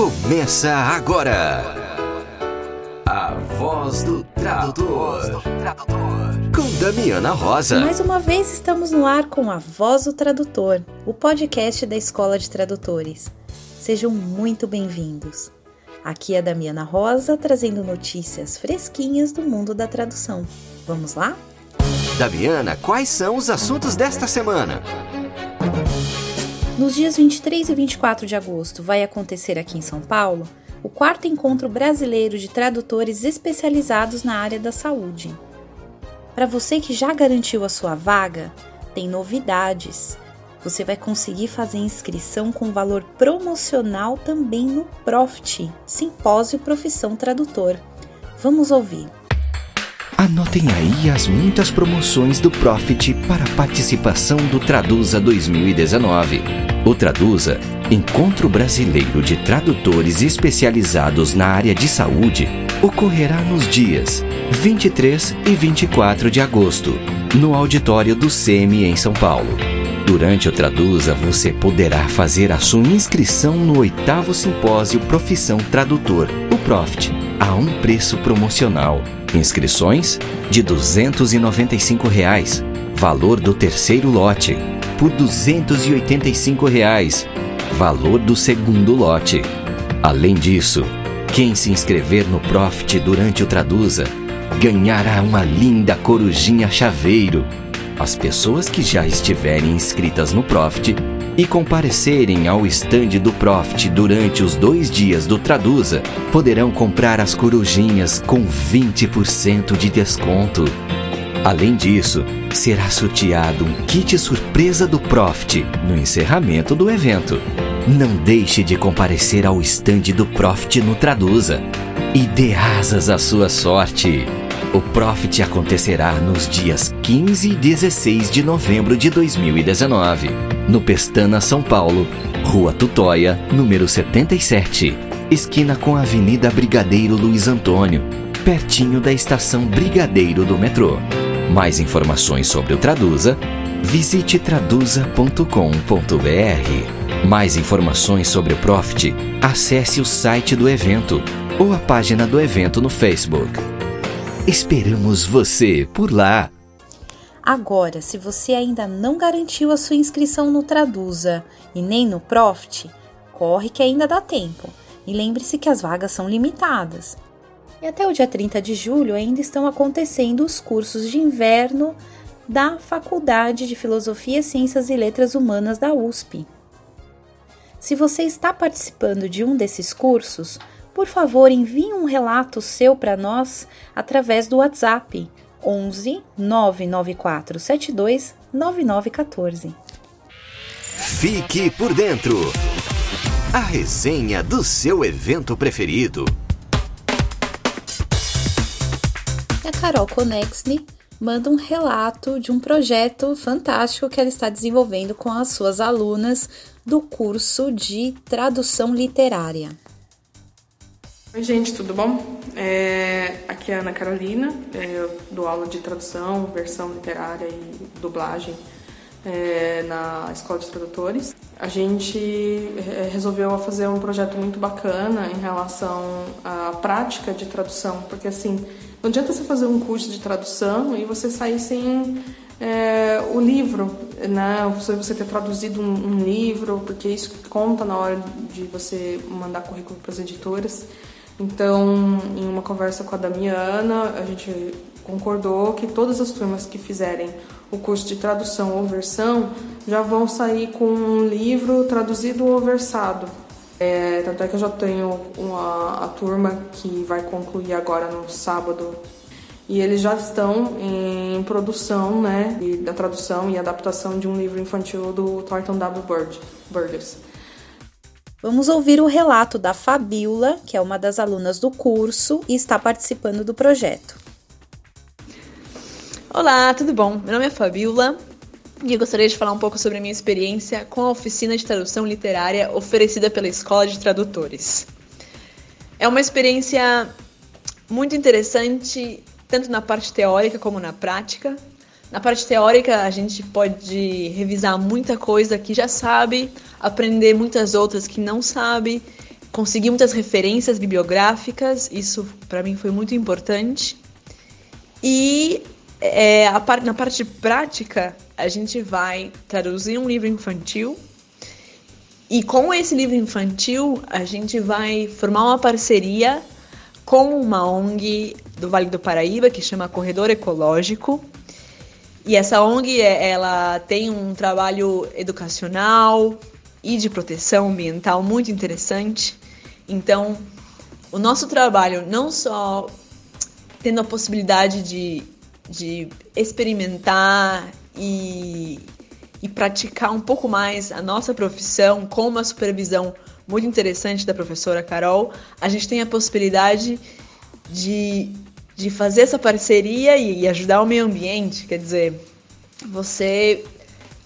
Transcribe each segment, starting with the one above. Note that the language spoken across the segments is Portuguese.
Começa agora. A voz do tradutor. Com Damiana Rosa. Mais uma vez estamos no ar com a Voz do Tradutor, o podcast da Escola de Tradutores. Sejam muito bem-vindos. Aqui é a Damiana Rosa trazendo notícias fresquinhas do mundo da tradução. Vamos lá? Damiana, quais são os assuntos desta semana? Nos dias 23 e 24 de agosto vai acontecer aqui em São Paulo o quarto encontro brasileiro de tradutores especializados na área da saúde. Para você que já garantiu a sua vaga, tem novidades. Você vai conseguir fazer inscrição com valor promocional também no Profit, Simpósio Profissão Tradutor. Vamos ouvir. Anotem aí as muitas promoções do Profit para participação do Traduza 2019. O Traduza, Encontro Brasileiro de Tradutores Especializados na área de saúde, ocorrerá nos dias 23 e 24 de agosto, no auditório do SEMI em São Paulo. Durante o Traduza, você poderá fazer a sua inscrição no oitavo simpósio Profissão Tradutor, o Profit, a um preço promocional. Inscrições de 295 reais, valor do terceiro lote, por 285 reais, valor do segundo lote. Além disso, quem se inscrever no Profit durante o Traduza ganhará uma linda corujinha chaveiro. As pessoas que já estiverem inscritas no Profit e comparecerem ao estande do Profit durante os dois dias do Traduza poderão comprar as corujinhas com 20% de desconto. Além disso, será sorteado um kit surpresa do Profit no encerramento do evento. Não deixe de comparecer ao estande do Profit no Traduza e dê asas à sua sorte. O Profit acontecerá nos dias 15 e 16 de novembro de 2019, no Pestana, São Paulo, Rua Tutóia, número 77, esquina com a Avenida Brigadeiro Luiz Antônio, pertinho da estação Brigadeiro do metrô. Mais informações sobre o Traduza, visite traduza.com.br. Mais informações sobre o Profit, acesse o site do evento ou a página do evento no Facebook. Esperamos você por lá! Agora, se você ainda não garantiu a sua inscrição no Traduza e nem no Profit, corre que ainda dá tempo. E lembre-se que as vagas são limitadas. E até o dia 30 de julho ainda estão acontecendo os cursos de inverno da Faculdade de Filosofia, Ciências e Letras Humanas da USP. Se você está participando de um desses cursos, por favor envie um relato seu para nós através do WhatsApp 11 994 72 9914. Fique por dentro. A resenha do seu evento preferido. A Carol Conexni manda um relato de um projeto fantástico que ela está desenvolvendo com as suas alunas do curso de tradução literária. Oi, gente, tudo bom? É, aqui é a Ana Carolina, é, eu dou aula de tradução, versão literária e dublagem é, na Escola de Tradutores. A gente é, resolveu fazer um projeto muito bacana em relação à prática de tradução, porque assim, não adianta você fazer um curso de tradução e você sair sem é, o livro, né? Você ter traduzido um, um, livro, porque isso conta na hora de você mandar currículo para as editoras. Então, em uma conversa com a Damiana, a gente concordou que todas as turmas que fizerem o curso de tradução ou versão já vão sair com um livro traduzido ou versado. É, tanto é que eu já tenho uma, a turma que vai concluir agora no sábado e eles já estão em produção né, da tradução e adaptação de um livro infantil do Thornton W. Burgess. Vamos ouvir o relato da Fabiola, que é uma das alunas do curso e está participando do projeto. Olá, tudo bom? Meu nome é Fabiola, e eu gostaria de falar um pouco sobre a minha experiência com a oficina de tradução literária oferecida pela Escola de Tradutores. É uma experiência muito interessante, tanto na parte teórica como na prática. Na parte teórica, a gente pode revisar muita coisa que já sabe, aprender muitas outras que não sabe, consegui muitas referências bibliográficas, isso para mim foi muito importante. E é, par, na parte prática, a gente vai traduzir um livro infantil. E com esse livro infantil, a gente vai formar uma parceria com uma ONG do Vale do Paraíba que chama Corredor Ecológico. E essa ONG é, ela tem um trabalho educacional e de proteção ambiental muito interessante. Então, o nosso trabalho não só tendo a possibilidade de, de experimentar e, e praticar um pouco mais a nossa profissão com uma supervisão muito interessante da professora Carol, a gente tem a possibilidade de, de fazer essa parceria e, e ajudar o meio ambiente. Quer dizer, você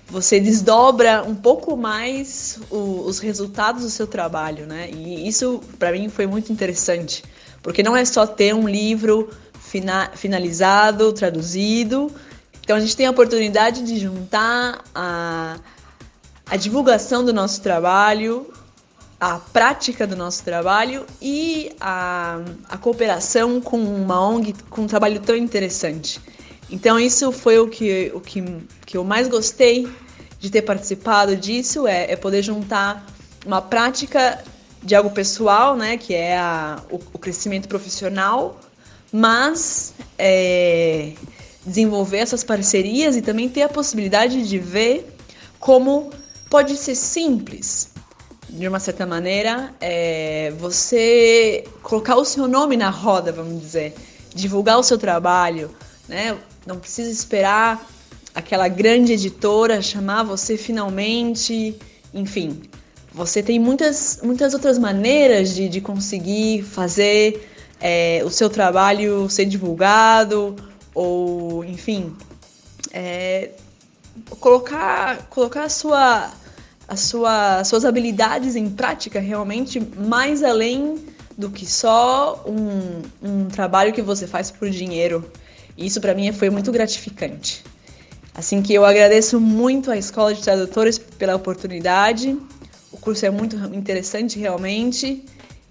você desdobra um pouco mais o, os resultados do seu trabalho, né? E isso para mim foi muito interessante, porque não é só ter um livro fina, finalizado, traduzido. Então a gente tem a oportunidade de juntar a, a divulgação do nosso trabalho, a prática do nosso trabalho e a, a cooperação com uma ONG com um trabalho tão interessante. Então isso foi o que, o que, que eu mais gostei de ter participado disso, é, é poder juntar uma prática de algo pessoal, né, que é a, o, o crescimento profissional, mas é, desenvolver essas parcerias e também ter a possibilidade de ver como pode ser simples, de uma certa maneira, é, você colocar o seu nome na roda, vamos dizer, divulgar o seu trabalho, né? Não precisa esperar aquela grande editora chamar você finalmente, enfim. Você tem muitas, muitas outras maneiras de, de conseguir fazer é, o seu trabalho ser divulgado, ou, enfim, é, colocar, colocar a sua, a sua, suas habilidades em prática realmente mais além do que só um, um trabalho que você faz por dinheiro. Isso para mim foi muito gratificante. Assim que eu agradeço muito à Escola de Tradutores pela oportunidade. O curso é muito interessante realmente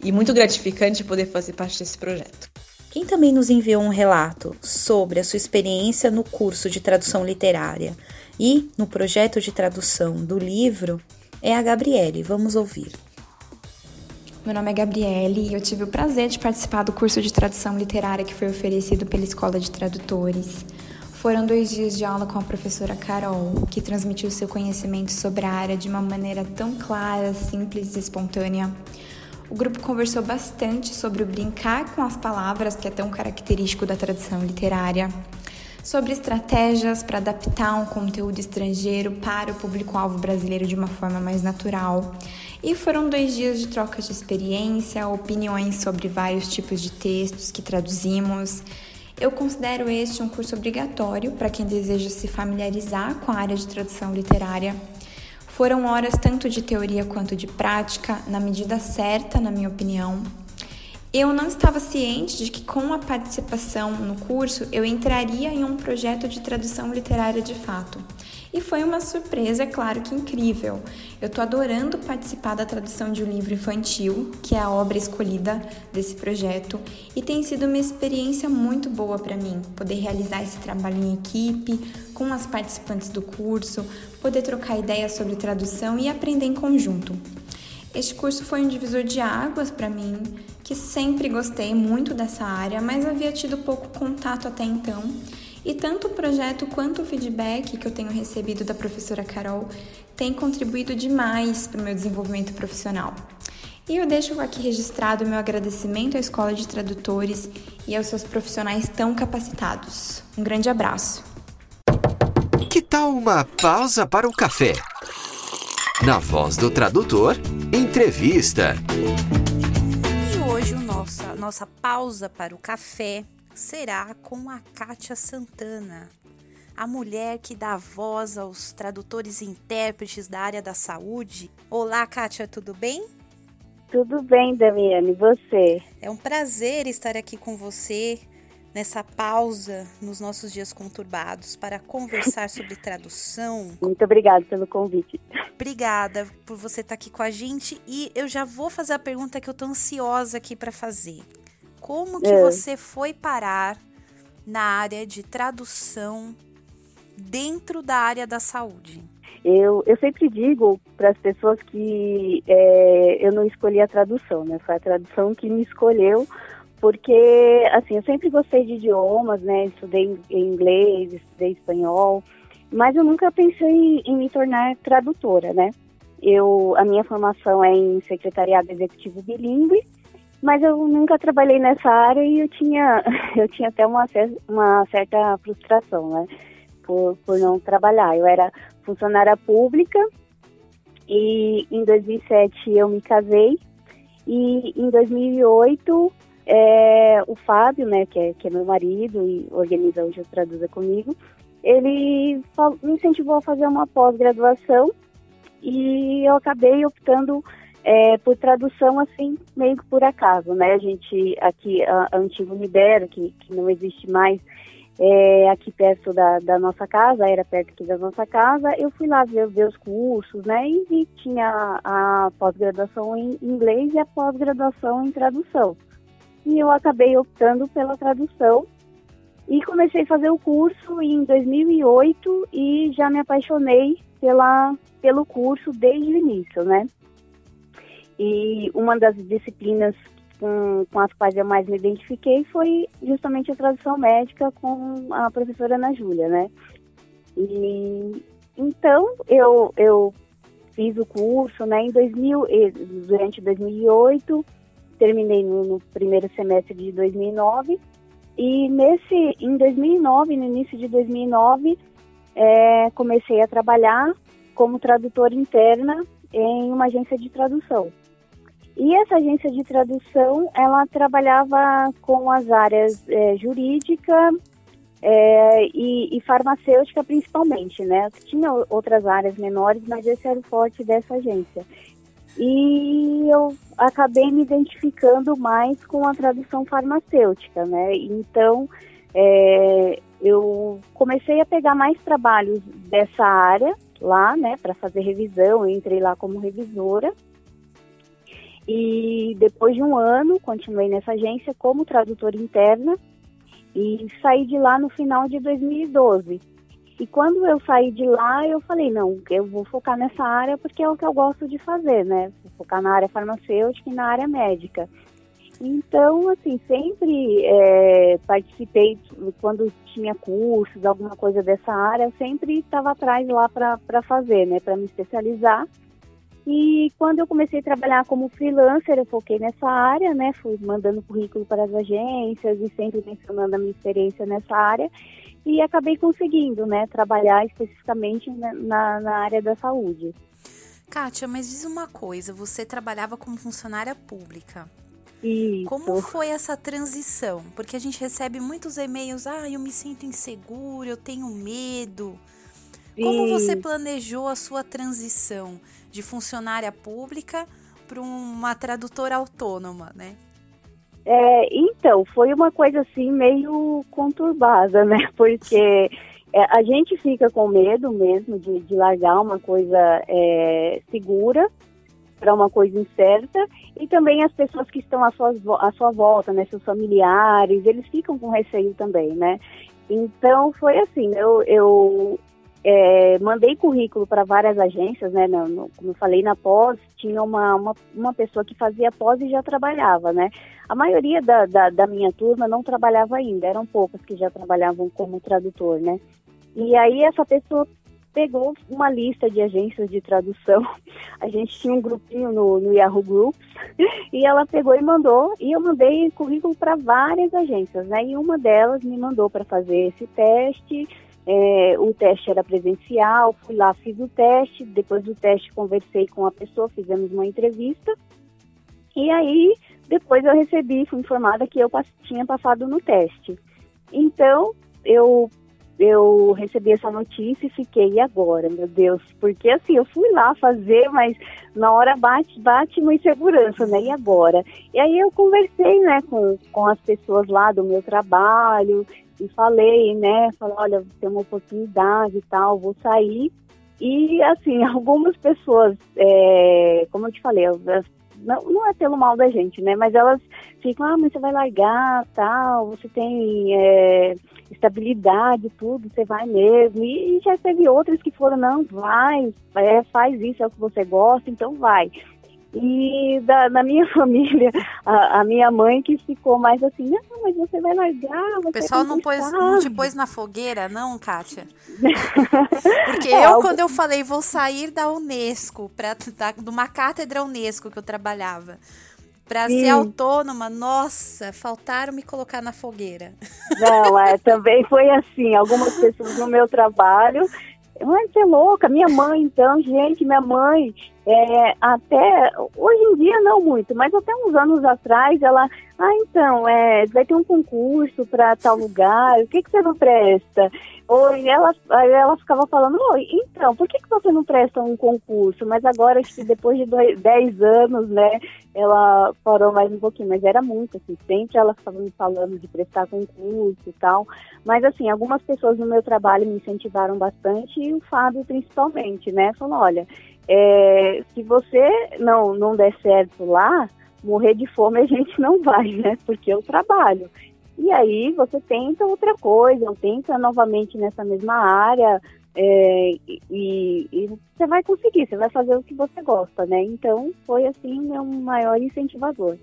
e muito gratificante poder fazer parte desse projeto. Quem também nos enviou um relato sobre a sua experiência no curso de tradução literária e no projeto de tradução do livro é a Gabriele. Vamos ouvir. Meu nome é Gabriele e eu tive o prazer de participar do curso de tradução literária que foi oferecido pela Escola de Tradutores. Foram dois dias de aula com a professora Carol, que transmitiu seu conhecimento sobre a área de uma maneira tão clara, simples e espontânea. O grupo conversou bastante sobre o brincar com as palavras, que é tão característico da tradução literária, sobre estratégias para adaptar um conteúdo estrangeiro para o público-alvo brasileiro de uma forma mais natural e foram dois dias de troca de experiência, opiniões sobre vários tipos de textos que traduzimos. Eu considero este um curso obrigatório para quem deseja se familiarizar com a área de tradução literária. Foram horas tanto de teoria quanto de prática, na medida certa, na minha opinião. Eu não estava ciente de que com a participação no curso eu entraria em um projeto de tradução literária de fato. E foi uma surpresa, é claro que incrível. Eu tô adorando participar da tradução de um livro infantil, que é a obra escolhida desse projeto, e tem sido uma experiência muito boa para mim, poder realizar esse trabalho em equipe, com as participantes do curso, poder trocar ideias sobre tradução e aprender em conjunto. Este curso foi um divisor de águas para mim, que sempre gostei muito dessa área, mas havia tido pouco contato até então e tanto o projeto quanto o feedback que eu tenho recebido da professora Carol tem contribuído demais para o meu desenvolvimento profissional. E eu deixo aqui registrado o meu agradecimento à Escola de Tradutores e aos seus profissionais tão capacitados. Um grande abraço. Que tal uma pausa para o café? Na voz do tradutor, entrevista. Nossa, nossa pausa para o café será com a Kátia Santana, a mulher que dá voz aos tradutores e intérpretes da área da saúde. Olá, Kátia, tudo bem? Tudo bem, Damiane, e você? É um prazer estar aqui com você nessa pausa nos nossos dias conturbados para conversar sobre tradução. Muito obrigada pelo convite. Obrigada por você estar aqui com a gente e eu já vou fazer a pergunta que eu tô ansiosa aqui para fazer. Como que é. você foi parar na área de tradução dentro da área da saúde? Eu, eu sempre digo para as pessoas que é, eu não escolhi a tradução, né? Foi a tradução que me escolheu porque assim eu sempre gostei de idiomas, né? Estudei inglês, estudei espanhol, mas eu nunca pensei em me tornar tradutora, né? Eu a minha formação é em secretariado executivo bilíngue, mas eu nunca trabalhei nessa área e eu tinha eu tinha até uma uma certa frustração, né? Por, por não trabalhar. Eu era funcionária pública e em 2007 eu me casei e em 2008 é, o Fábio, né, que é, que é meu marido e organiza hoje o Traduza Comigo, ele me incentivou a fazer uma pós-graduação e eu acabei optando é, por tradução assim meio que por acaso, né? A gente aqui a, a que, que não existe mais é, aqui perto da, da nossa casa, era perto aqui da nossa casa, eu fui lá ver, ver os cursos, né? E, e tinha a, a pós-graduação em inglês e a pós-graduação em tradução e eu acabei optando pela tradução e comecei a fazer o curso em 2008 e já me apaixonei pela, pelo curso desde o início, né? E uma das disciplinas com, com, as quais eu mais me identifiquei foi justamente a tradução médica com a professora Ana Júlia, né? E então eu, eu fiz o curso, né, em 2000, durante 2008 terminei no, no, primeiro semestre de 2009 e nesse em 2009 no início de 2009 é, comecei a trabalhar como tradutora interna em uma agência de tradução. E essa agência de tradução ela trabalhava com as áreas é, jurídica é, e, e, farmacêutica principalmente, né? Tinha outras áreas menores, mas esse era o forte dessa agência e eu acabei me identificando mais com a tradução farmacêutica, né? Então, é, eu comecei a pegar mais trabalhos dessa área lá, né, para fazer revisão. Eu entrei lá como revisora. E depois de um ano, continuei nessa agência como tradutora interna e saí de lá no final de 2012. E quando eu saí de lá, eu falei, não, eu vou focar nessa área porque é o que eu gosto de fazer, né? Vou focar na área farmacêutica e na área médica. Então, assim, sempre é, participei, quando tinha cursos, alguma coisa dessa área, eu sempre estava atrás lá para fazer, né? Para me especializar. E quando eu comecei a trabalhar como freelancer, eu foquei nessa área, né? Fui mandando currículo para as agências e sempre mencionando a minha experiência nessa área e acabei conseguindo, né, trabalhar especificamente na, na área da saúde. Kátia, mas diz uma coisa, você trabalhava como funcionária pública. Isso. Como foi essa transição? Porque a gente recebe muitos e-mails, ah, eu me sinto inseguro, eu tenho medo. Como você planejou a sua transição de funcionária pública para uma tradutora autônoma, né? É, então, foi uma coisa assim meio conturbada, né? Porque é, a gente fica com medo mesmo de, de largar uma coisa é, segura para uma coisa incerta e também as pessoas que estão à sua, à sua volta, né, seus familiares, eles ficam com receio também, né? Então foi assim, eu, eu é, mandei currículo para várias agências, né? No, no, como eu falei, na pós tinha uma, uma, uma, pessoa que fazia pós e já trabalhava, né? A maioria da, da, da, minha turma não trabalhava ainda, eram poucas que já trabalhavam como tradutor, né? E aí essa pessoa pegou uma lista de agências de tradução. A gente tinha um grupinho no, no Yahoo Groups e ela pegou e mandou. E eu mandei currículo para várias agências, né? E uma delas me mandou para fazer esse teste é, o teste era presencial, fui lá, fiz o teste, depois do teste conversei com a pessoa, fizemos uma entrevista. E aí, depois eu recebi, fui informada que eu tinha passado no teste. Então, eu eu recebi essa notícia e fiquei, agora, meu Deus? Porque assim, eu fui lá fazer, mas na hora bate, bate uma insegurança, né? E agora? E aí eu conversei, né, com, com as pessoas lá do meu trabalho e falei, né, falei, olha, tem uma oportunidade e tal, vou sair. E assim, algumas pessoas, é, como eu te falei, não, não é pelo mal da gente, né? Mas elas ficam, ah, mas você vai largar, tal, você tem é, estabilidade, tudo, você vai mesmo. E, e, já teve outras que foram, não, vai, é, faz isso, é o que você gosta, então vai. E da, na minha família, a, a, minha mãe que ficou mais assim, não, mas você vai largar. o pessoal não, pôs, não te pôs na fogueira, não, Kátia? Porque é, eu, quando eu falei, vou sair da Unesco, pra, da, de uma cátedra Unesco que eu trabalhava, para ser autônoma, nossa, faltaram me colocar na fogueira. Não, é, também foi assim. Algumas pessoas no meu trabalho Ai, você é louca, minha mãe, então, gente, minha mãe, é, até, hoje em dia não muito, mas até uns anos atrás, ela, ah, então, é, vai ter um concurso para tal lugar, o que, que você não presta? Ou ela, ela ficava falando, então, por que, que você não presta um concurso? Mas agora, acho que depois de dois, 10 anos, né, ela parou mais um pouquinho, mas era muito, assim, sempre ela ficava me falando de prestar concurso e tal. Mas, assim, algumas pessoas no meu trabalho me incentivaram bastante e o Fábio principalmente, né, falou, olha, é, se você não, não der certo lá, morrer de fome a gente não vai, né, porque eu trabalho. E aí você tenta outra coisa, ou tenta novamente nessa mesma área, é, e, e, você vai conseguir, você vai fazer o que você gosta, né? Então foi assim meu maior incentivador.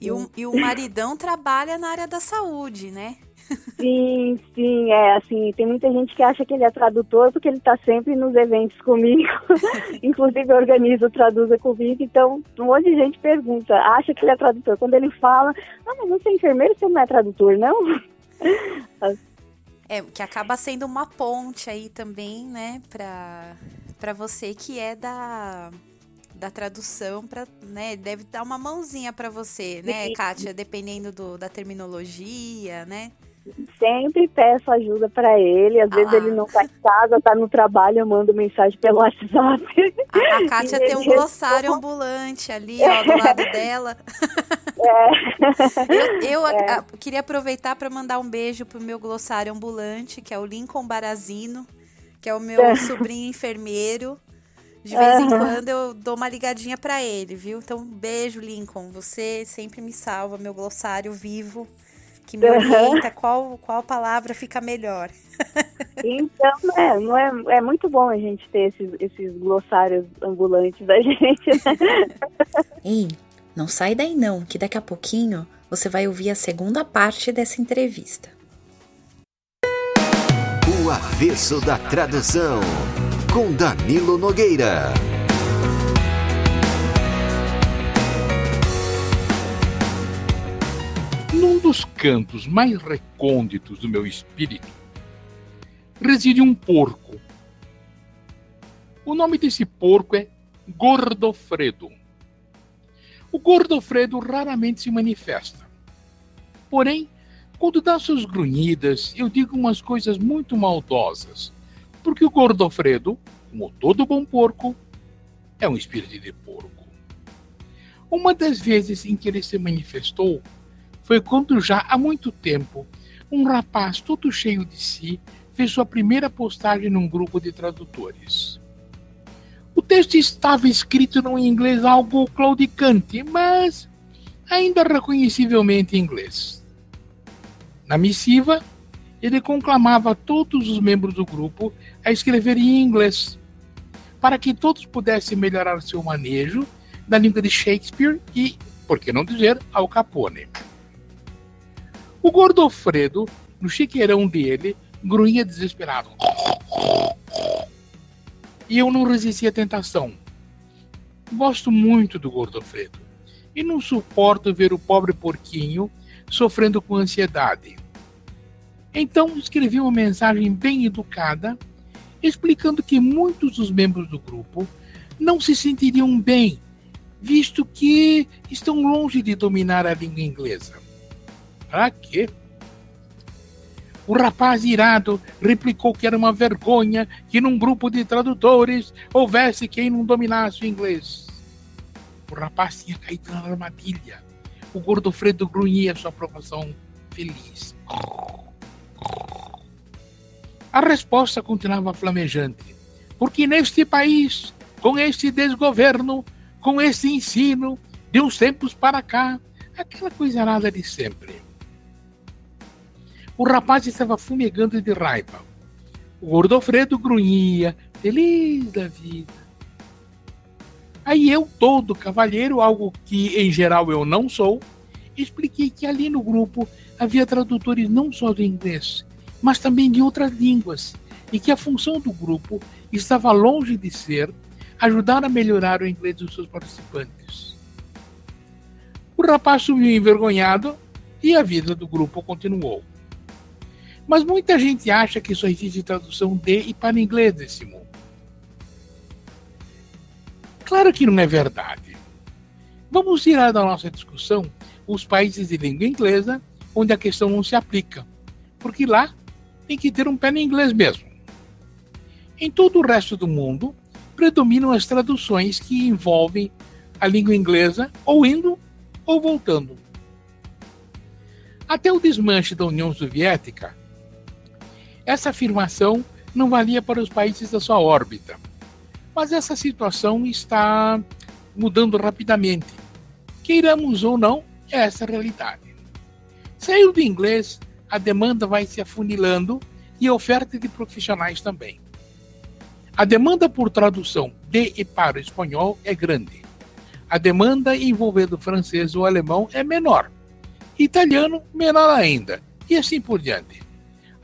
E o, e o maridão trabalha na área da saúde, né? Sim, sim, é assim, tem muita gente que acha que ele é tradutor porque ele está sempre nos eventos comigo, inclusive organiza o Traduza comigo, então um monte de gente pergunta, acha que ele é tradutor. Quando ele fala, ah, mas você é enfermeiro, você não é tradutor, não? É, que acaba sendo uma ponte aí também, né, pra, pra você que é da, da tradução, pra, né, deve dar uma mãozinha para você, né, Kátia, dependendo do, da terminologia, né? Sempre peço ajuda para ele. Às ah. vezes ele não tá em casa, tá no trabalho, eu mando mensagem pelo WhatsApp. A, a Kátia tem um glossário ambulante ali, ó, do lado dela. É. Eu, eu é. a, a, queria aproveitar para mandar um beijo pro meu glossário ambulante, que é o Lincoln Barazino, que é o meu é. sobrinho enfermeiro. De vez em quando eu dou uma ligadinha para ele, viu? Então, beijo, Lincoln. Você sempre me salva, meu glossário vivo que me orienta qual, qual palavra fica melhor. Então, é, não é, é muito bom a gente ter esses, esses glossários ambulantes da gente, né? Ei, não sai daí não, que daqui a pouquinho você vai ouvir a segunda parte dessa entrevista. O avesso da tradução, com Danilo Nogueira. Dos cantos mais recônditos do meu espírito reside um porco. O nome desse porco é Gordofredo. O Gordofredo raramente se manifesta. Porém, quando dá suas grunhidas, eu digo umas coisas muito maldosas, porque o Gordofredo, como todo bom porco, é um espírito de porco. Uma das vezes em que ele se manifestou foi quando já há muito tempo um rapaz todo cheio de si fez sua primeira postagem num grupo de tradutores. O texto estava escrito num inglês algo claudicante, mas ainda reconhecivelmente inglês. Na missiva, ele conclamava todos os membros do grupo a escrever em inglês, para que todos pudessem melhorar seu manejo da língua de Shakespeare e, por que não dizer, Al Capone. O Gordofredo, no chiqueirão dele, grunhia desesperado. E eu não resisti à tentação. Gosto muito do Gordofredo e não suporto ver o pobre porquinho sofrendo com ansiedade. Então escrevi uma mensagem bem educada, explicando que muitos dos membros do grupo não se sentiriam bem, visto que estão longe de dominar a língua inglesa. Pra quê? O rapaz irado replicou que era uma vergonha que num grupo de tradutores houvesse quem não dominasse o inglês. O rapaz tinha caído na armadilha. O gordo Fredo grunhia sua aprovação feliz. A resposta continuava flamejante. Porque neste país, com este desgoverno, com esse ensino, de uns tempos para cá, aquela coisa nada de sempre. O rapaz estava fumegando de raiva. O Gordofredo grunhia, feliz da vida. Aí eu, todo cavalheiro, algo que em geral eu não sou, expliquei que ali no grupo havia tradutores não só do inglês, mas também de outras línguas, e que a função do grupo estava longe de ser ajudar a melhorar o inglês dos seus participantes. O rapaz subiu envergonhado e a vida do grupo continuou. Mas muita gente acha que só existe tradução de e para inglês nesse mundo. Claro que não é verdade. Vamos tirar da nossa discussão os países de língua inglesa onde a questão não se aplica, porque lá tem que ter um pé no inglês mesmo. Em todo o resto do mundo, predominam as traduções que envolvem a língua inglesa ou indo ou voltando. Até o desmanche da União Soviética, essa afirmação não valia para os países da sua órbita. Mas essa situação está mudando rapidamente. Queiramos ou não, é essa a realidade. Saiu do inglês, a demanda vai se afunilando e a oferta de profissionais também. A demanda por tradução de e para o espanhol é grande. A demanda envolvendo francês ou alemão é menor. Italiano, menor ainda. E assim por diante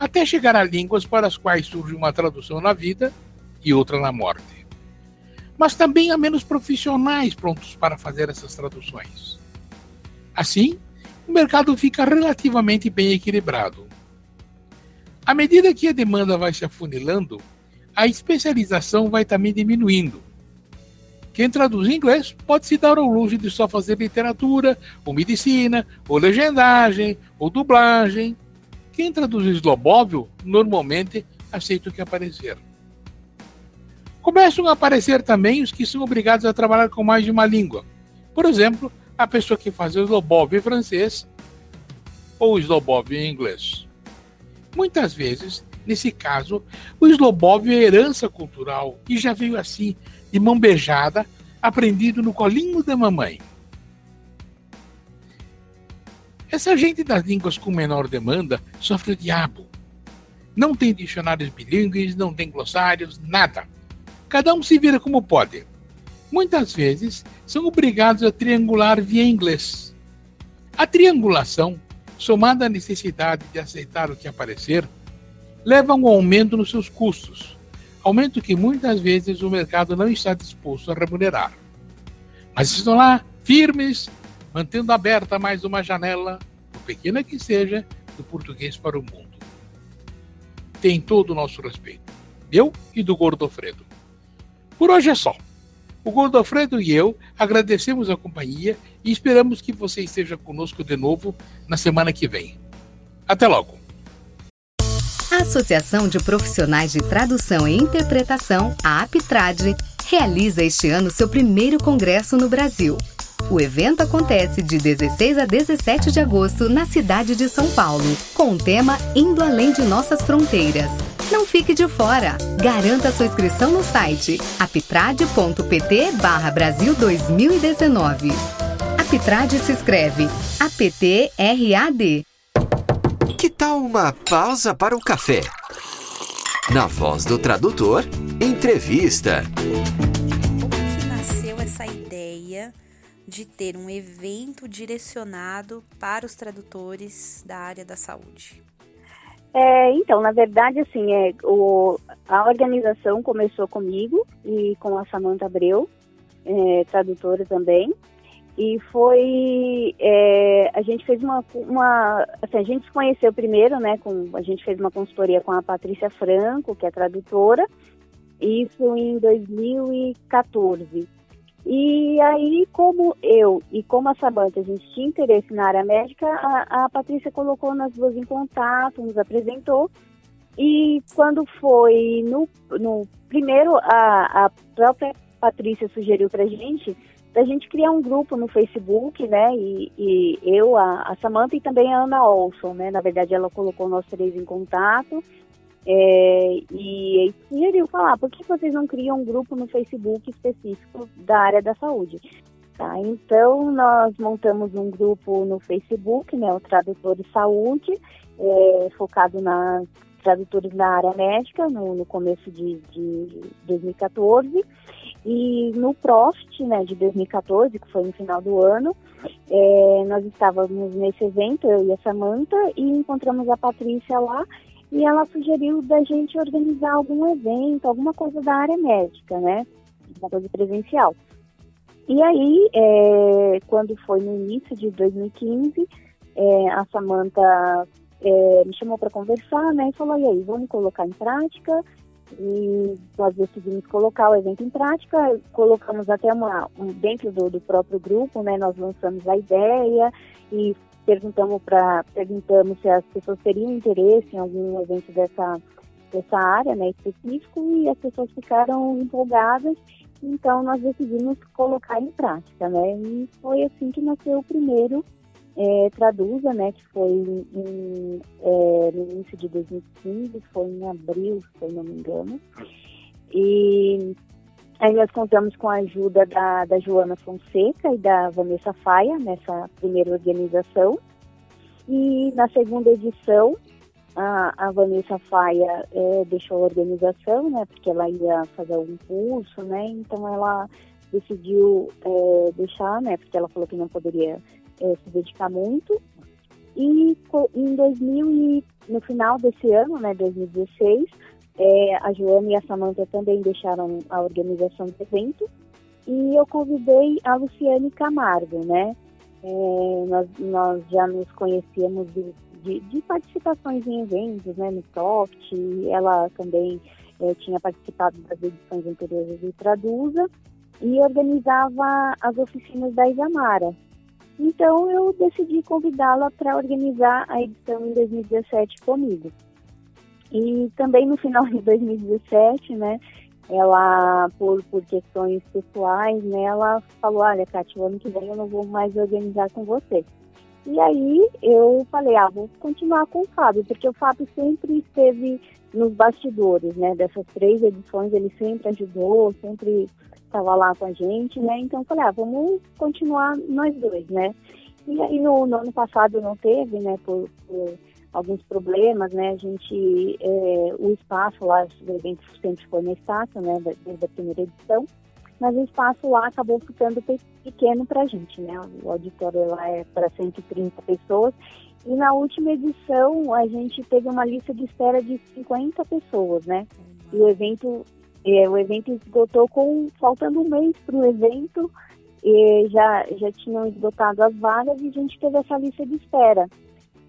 até chegar a línguas para as quais surge uma tradução na vida e outra na morte. Mas também há menos profissionais prontos para fazer essas traduções. Assim, o mercado fica relativamente bem equilibrado. À medida que a demanda vai se afunilando, a especialização vai também diminuindo. Quem traduz inglês pode se dar ao luxo de só fazer literatura, ou medicina, ou legendagem, ou dublagem, quem traduz Slobóvio normalmente aceita o que aparecer. Começam a aparecer também os que são obrigados a trabalhar com mais de uma língua. Por exemplo, a pessoa que faz o Slobov em francês ou o Slobov em inglês. Muitas vezes, nesse caso, o Slobov é herança cultural e já veio assim, de mão beijada, aprendido no colinho da mamãe. Essa gente das línguas com menor demanda sofre o diabo. Não tem dicionários bilíngues, não tem glossários, nada. Cada um se vira como pode. Muitas vezes são obrigados a triangular via inglês. A triangulação, somada à necessidade de aceitar o que aparecer, leva a um aumento nos seus custos, aumento que muitas vezes o mercado não está disposto a remunerar. Mas estão lá, firmes, mantendo aberta mais uma janela, por pequena que seja, do português para o mundo. Tem todo o nosso respeito, eu e do Gordofredo. Por hoje é só. O Gordofredo e eu agradecemos a companhia e esperamos que você esteja conosco de novo na semana que vem. Até logo! A Associação de Profissionais de Tradução e Interpretação, a APTRAD, realiza este ano seu primeiro congresso no Brasil. O evento acontece de 16 a 17 de agosto na cidade de São Paulo, com o tema Indo Além de Nossas Fronteiras. Não fique de fora! Garanta sua inscrição no site aptrad.pt Brasil 2019. Aptrad se escreve APTRAD. Que tal uma pausa para o café? Na voz do tradutor, entrevista. De ter um evento direcionado para os tradutores da área da saúde? É, então, na verdade, assim, é, o, a organização começou comigo e com a Samanta Abreu, é, tradutora também, e foi é, a gente fez uma, uma assim, a gente se conheceu primeiro né com a gente fez uma consultoria com a Patrícia Franco que é tradutora. Isso em 2014 E aí, como eu e como a Samanta, a gente tinha interesse na área médica, a, a Patrícia colocou nós duas em contato, nos apresentou. E quando foi no, no primeiro, a, a própria Patrícia sugeriu para gente da gente criar um grupo no Facebook, né? E, e eu, a, a Samanta e também a Ana Olson, né? Na verdade, ela colocou nós três em contato. É, e sugeriu falar, por que vocês não criam um grupo no Facebook específico da área da saúde? Tá, então, nós montamos um grupo no Facebook, né, o Tradutores Saúde, é, focado nas tradutores na área médica, no, no começo de, de 2014. E no Profit, né, de 2014, que foi no final do ano, é, nós estávamos nesse evento, eu e a Samanta, e encontramos a Patrícia lá, e ela sugeriu da gente organizar algum evento, alguma coisa da área médica, né, uma coisa presencial. E aí, é, quando foi no início de 2015, é, a Samanta é, me chamou para conversar, né, e falou, e aí, vamos colocar em prática? E nós decidimos colocar o evento em prática, colocamos até uma, um, dentro do, do próprio grupo, né, nós lançamos a ideia e perguntamos, pra, perguntamos se as pessoas teriam interesse em algum evento dessa, dessa área né, específico e as pessoas ficaram empolgadas, então nós decidimos colocar em prática, né? E foi assim que nasceu o primeiro é, Traduza, né, que foi em, é, no início de 2015, foi em abril, se eu não me engano. E aí nós contamos com a ajuda da, da Joana Fonseca e da Vanessa Faia nessa primeira organização. E na segunda edição, a, a Vanessa Faia é, deixou a organização, né, porque ela ia fazer um curso, né, então ela decidiu é, deixar, né, porque ela falou que não poderia é, se dedicar muito. E em 2000 e no final desse ano, né, 2016, é, a Joana e a Samanta também deixaram a organização do evento e eu convidei a Luciane Camargo, né? É, nós, nós já nos conhecíamos de, de, de, participações em eventos, né, no Soft, ela também é, tinha participado das edições anteriores do Traduza e organizava as oficinas da Isamara, então eu decidi convidá-la para organizar a edição em 2017 comigo. E também no final de 2017, né, ela, por, por questões pessoais, né, ela falou, olha, Kátia, o ano que vem eu não vou mais organizar com você. E aí eu falei, ah, vou continuar com o Fábio, porque o Fábio sempre esteve nos bastidores, né, dessas três edições, ele sempre ajudou, sempre estava lá com a gente, né? Então falei, ah, vamos continuar nós dois, né? E aí no, no ano passado não teve, né? Por, por alguns problemas, né? A gente, é, o espaço lá do evento sempre foi na estátua, né? Desde a primeira edição, mas o espaço lá acabou ficando pequeno para a gente, né? O auditório lá é para 130 pessoas e na última edição a gente teve uma lista de espera de 50 pessoas, né? E o evento é, o evento esgotou com faltando um mês para o evento, e já, já tinham esgotado as vagas e a gente teve essa lista de espera.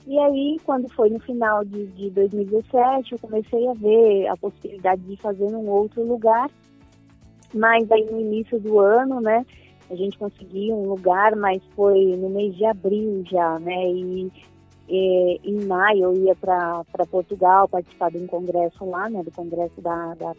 E aí, quando foi no final de, de 2017, eu comecei a ver a possibilidade de fazer num outro lugar, mas aí no início do ano, né, a gente conseguiu um lugar, mas foi no mês de abril já, né, e é, em maio eu ia para Portugal participar de um congresso lá, né, do congresso da, da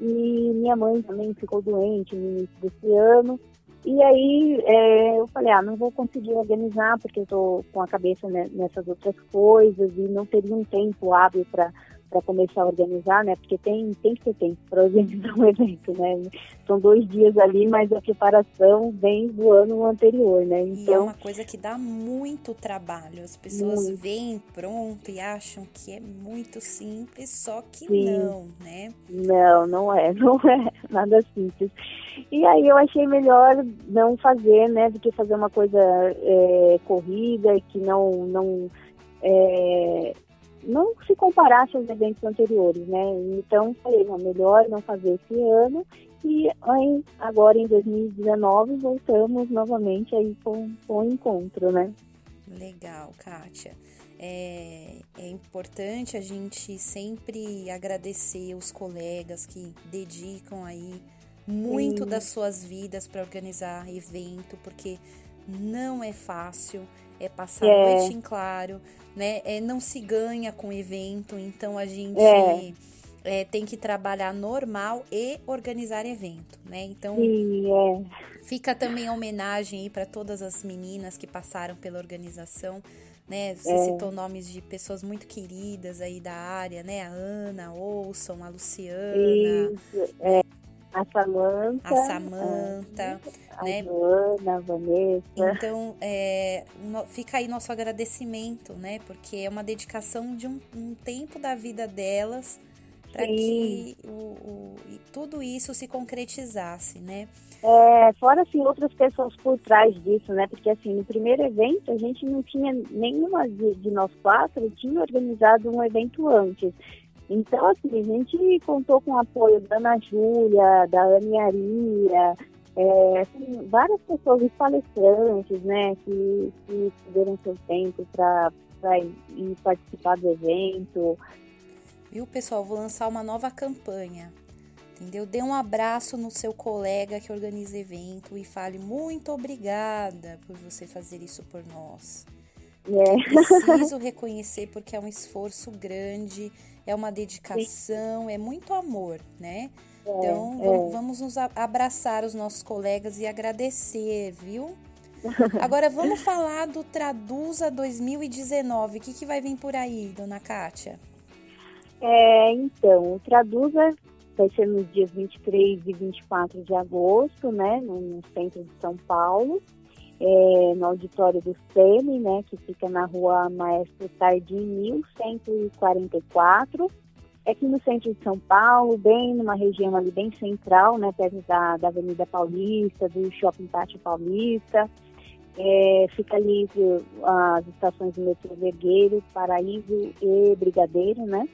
e minha mãe também ficou doente no início desse ano, e aí é, eu falei, ah, não vou conseguir organizar porque eu estou com a cabeça nessas outras coisas e não teria um tempo hábil para para começar a organizar, né? Porque tem, tem que ter tempo para organizar um evento, né? São dois dias ali, mas a preparação vem do ano anterior, né? Então, e é então uma coisa que dá muito trabalho. As pessoas muito. veem pronto e acham que é muito simples, só que Sim. não, né? Não, não é, não é nada simples. E aí eu achei melhor não fazer, né? Do que fazer uma coisa é, corrida que não, não é, não se comparasse aos eventos anteriores, né? Então, falei, não, melhor não fazer esse ano e em, agora em 2019 voltamos novamente aí com, com o encontro, né? Legal, Kátia. É, é importante a gente sempre agradecer os colegas que dedicam aí muito Sim. das suas vidas para organizar evento, porque não é fácil, é passar é. a noite em claro, né? É, não se ganha com evento, então a gente é. É, tem que trabalhar normal e organizar evento, né? Então Sim, é. fica também a homenagem aí para todas as meninas que passaram pela organização. Né, você é. citou nomes de pessoas muito queridas aí da área, né? A Ana, a Olson, a Luciana. Isso, é. A Samanta. A Samanta. A né? Joana, a Vanessa. Então, é, fica aí nosso agradecimento, né? Porque é uma dedicação de um, um tempo da vida delas para que o, o, tudo isso se concretizasse, né? É, fora assim outras pessoas por trás disso, né? Porque assim no primeiro evento a gente não tinha nenhuma de, de nós quatro tinha organizado um evento antes. Então, assim, a gente contou com o apoio da Ana Júlia, da Aniaria, é, assim, várias pessoas, palestrantes, né, que, que deram seu tempo para ir participar do evento. Viu, pessoal? Vou lançar uma nova campanha. Entendeu? Dê um abraço no seu colega que organiza evento e fale muito obrigada por você fazer isso por nós. É. Preciso reconhecer porque é um esforço grande, é uma dedicação, Sim. é muito amor, né? É, então, é. vamos nos abraçar os nossos colegas e agradecer, viu? Agora vamos falar do Traduza 2019. O que, que vai vir por aí, dona Kátia? É, então, o Traduza vai ser nos dias 23 e 24 de agosto, né, no, no centro de São Paulo é, no auditório do SEMI, né, que fica na rua Maestro Tardim 1144, é aqui no centro de São Paulo, bem numa região ali bem central, né, perto da, da Avenida Paulista, do Shopping Pátio Paulista, é, fica ali as estações do metrô Vergueiro, Paraíso e Brigadeiro, né,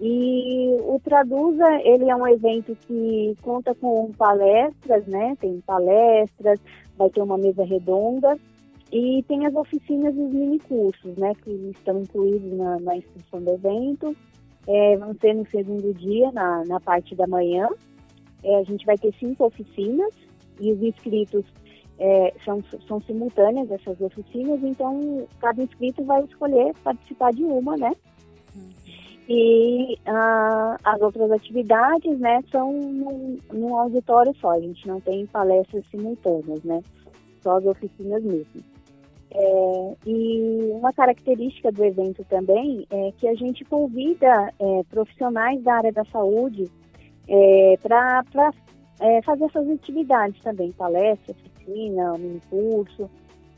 e o Traduza, ele é um evento que conta com palestras, né? Tem palestras, vai ter uma mesa redonda e tem as oficinas e os minicursos, né? Que estão incluídos na, na inscrição do evento. É, vão ser no segundo dia, na, na parte da manhã. É, a gente vai ter cinco oficinas e os inscritos é, são, são simultâneas essas oficinas, então cada inscrito vai escolher participar de uma, né? E ah, as outras atividades, né, são num, num, auditório só. A gente não tem palestras simultâneas, né? Só as oficinas mesmo. É, e uma característica do evento também é que a gente convida é, profissionais da área da saúde é, para é, fazer essas atividades também, palestra, oficina, mini curso.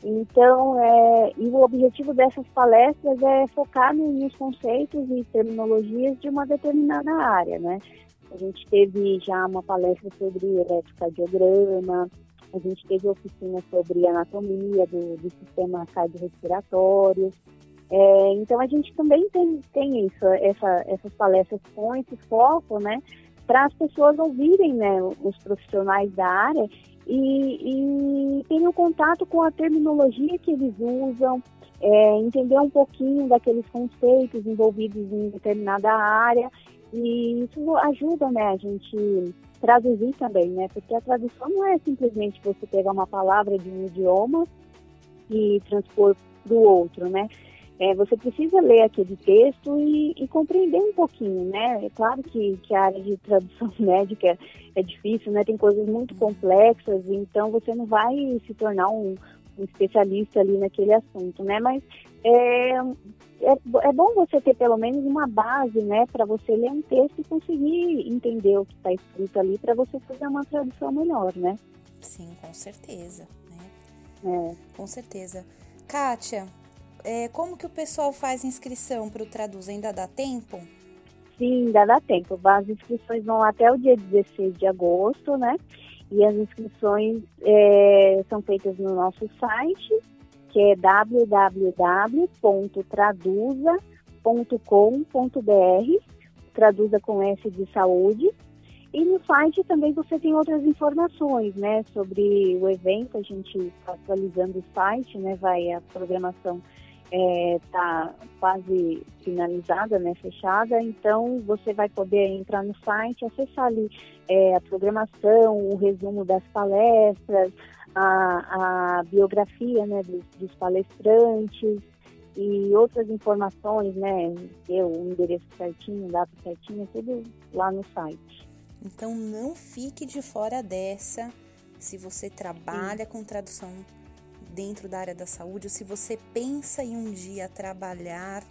Então, é, e o objetivo dessas palestras é focar nos conceitos e terminologias de uma determinada área, né? A gente teve já uma palestra sobre eletrocardiograma, a gente teve oficina sobre anatomia do, do sistema cardiorrespiratório. É, então, a gente também tem, tem isso, essa, essas palestras com esse foco, né? Para as pessoas ouvirem né, os profissionais da área e, e tenham contato com a terminologia que eles usam, é, entender um pouquinho daqueles conceitos envolvidos em determinada área e isso ajuda né, a gente traduzir também, né? Porque a tradução não é simplesmente você pegar uma palavra de um idioma e transpor do outro, né? É, você precisa ler aquele texto e, e, compreender um pouquinho, né? É claro que, que a área de tradução médica é, é difícil, né? Tem coisas muito complexas, então você não vai se tornar um, um especialista ali naquele assunto, né? Mas é, é, é, bom você ter pelo menos uma base, né? Para você ler um texto e conseguir entender o que está escrito ali, para você fazer uma tradução melhor, né? Sim, com certeza. Né? É. Com certeza. Kátia, é, como que o pessoal faz inscrição para o Traduz? Ainda dá tempo? Sim, ainda dá tempo. As inscrições vão até o dia 16 de agosto, né? E as inscrições é, são feitas no nosso site, que é www.traduza.com.br, traduza com S de saúde. E no site também você tem outras informações, né, sobre o evento, a gente está atualizando o site, né, vai a programação está é, quase finalizada, né, fechada, então você vai poder entrar no site, acessar ali é, a programação, o resumo das palestras, a, a biografia né, dos, dos, palestrantes e outras informações, né, o endereço certinho, data certinha, tudo lá no site. Então não fique de fora dessa se você trabalha Sim. com tradução dentro da área da saúde, ou se você pensa em um dia trabalhar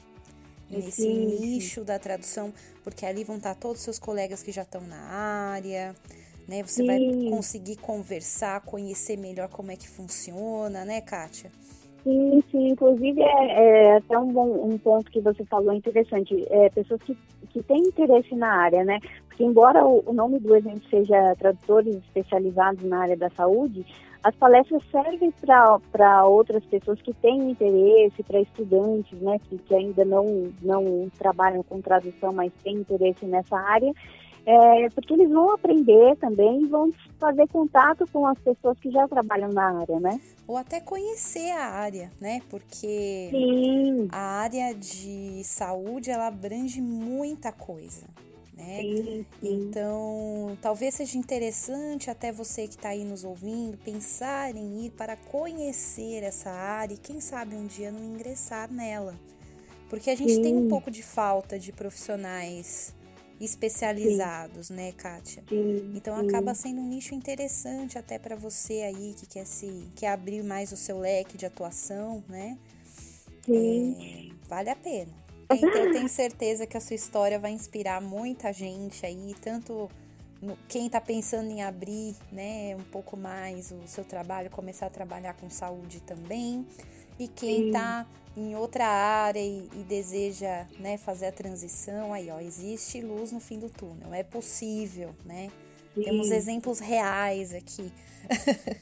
nesse Sim. nicho da tradução, porque ali vão estar todos os seus colegas que já estão na área, né? Você Sim. vai conseguir conversar, conhecer melhor como é que funciona, né, Kátia? Sim, sim. Inclusive, é, é até um, bom, um ponto que você falou interessante. É, pessoas que, que têm interesse na área, né? Porque, embora o, o nome do evento seja tradutores especializados na área da saúde, as palestras servem para outras pessoas que têm interesse, para estudantes, né, que, que, ainda não, não trabalham com tradução, mas têm interesse nessa área, é, porque eles vão aprender também e vão fazer contato com as pessoas que já trabalham na área, né? Ou até conhecer a área, né? Porque Sim. a área de saúde ela abrange muita coisa né? Sim, sim. Então, talvez seja interessante até você que está aí nos ouvindo pensar em ir para conhecer essa área e quem sabe um dia não ingressar nela. Porque a gente sim. tem um pouco de falta de profissionais especializados, sim. né, Kátia? Sim, então sim. acaba sendo um nicho interessante até para você aí que quer se quer abrir mais o seu leque de atuação, né? Sim. É, vale a pena. Então eu tenho certeza que a sua história vai inspirar muita gente aí, tanto quem está pensando em abrir, né, um pouco mais o seu trabalho, começar a trabalhar com saúde também, e quem está em outra área e, e, deseja, né, fazer a transição, aí ó, existe luz no fim do túnel, é possível, né? Sim. Temos exemplos reais aqui.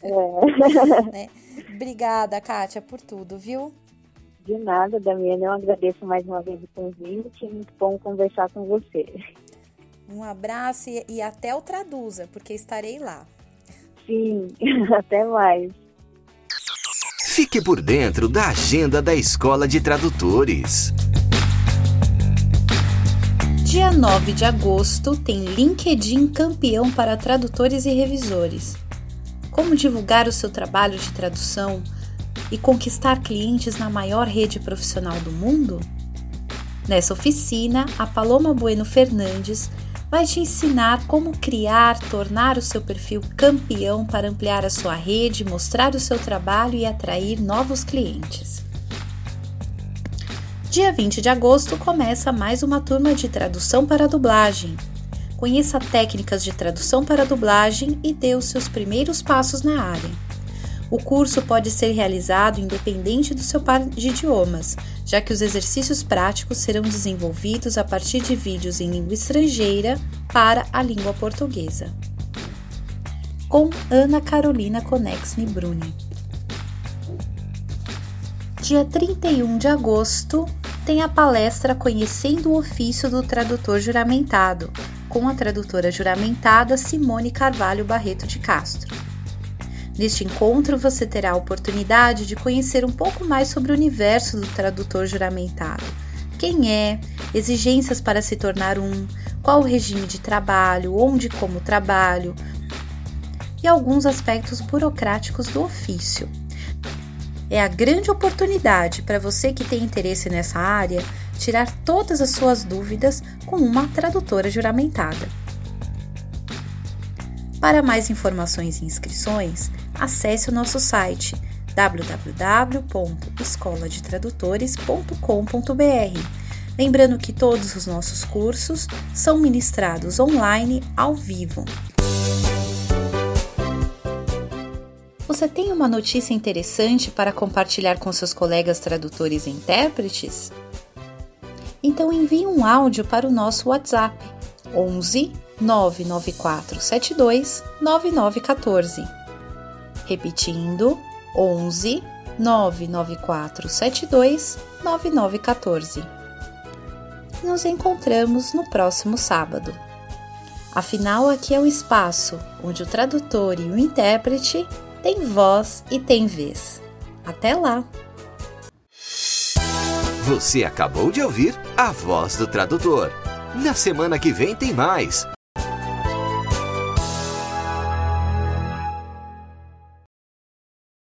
É. né? Obrigada, Kátia, por tudo, viu? De nada, Damiana. Eu agradeço mais uma vez o convite. Muito bom conversar com você. Um abraço e, e até o Traduza, porque estarei lá. Sim, até mais. Fique por dentro da agenda da Escola de Tradutores. Dia 9 de agosto tem LinkedIn campeão para tradutores e revisores. Como divulgar o seu trabalho de tradução? E conquistar clientes na maior rede profissional do mundo? Nessa oficina, a Paloma Bueno Fernandes vai te ensinar como criar, tornar o seu perfil campeão para ampliar a sua rede, mostrar o seu trabalho e atrair novos clientes. Dia 20 de agosto começa mais uma turma de tradução para dublagem. Conheça técnicas de tradução para dublagem e dê os seus primeiros passos na área. O curso pode ser realizado independente do seu par de idiomas, já que os exercícios práticos serão desenvolvidos a partir de vídeos em língua estrangeira para a língua portuguesa. Com Ana Carolina Conexni Bruni. Dia 31 de agosto tem a palestra Conhecendo o Ofício do Tradutor Juramentado, com a tradutora juramentada Simone Carvalho Barreto de Castro. Neste encontro, você terá a oportunidade de conhecer um pouco mais sobre o universo do tradutor juramentado. Quem é, exigências para se tornar um, qual o regime de trabalho, onde e como trabalho, e alguns aspectos burocráticos do ofício. É a grande oportunidade para você que tem interesse nessa área tirar todas as suas dúvidas com uma tradutora juramentada. Para mais informações e inscrições, acesse o nosso site www.escoladetradutores.com.br. Lembrando que todos os nossos cursos são ministrados online ao vivo. Você tem uma notícia interessante para compartilhar com seus colegas tradutores e intérpretes? Então envie um áudio para o nosso WhatsApp 11 99472 9914 Repetindo, 11 99472 9914. Nos encontramos no próximo sábado. Afinal, aqui é o espaço onde o tradutor e o intérprete têm voz e têm vez. Até lá! Você acabou de ouvir a voz do tradutor. Na semana que vem tem mais.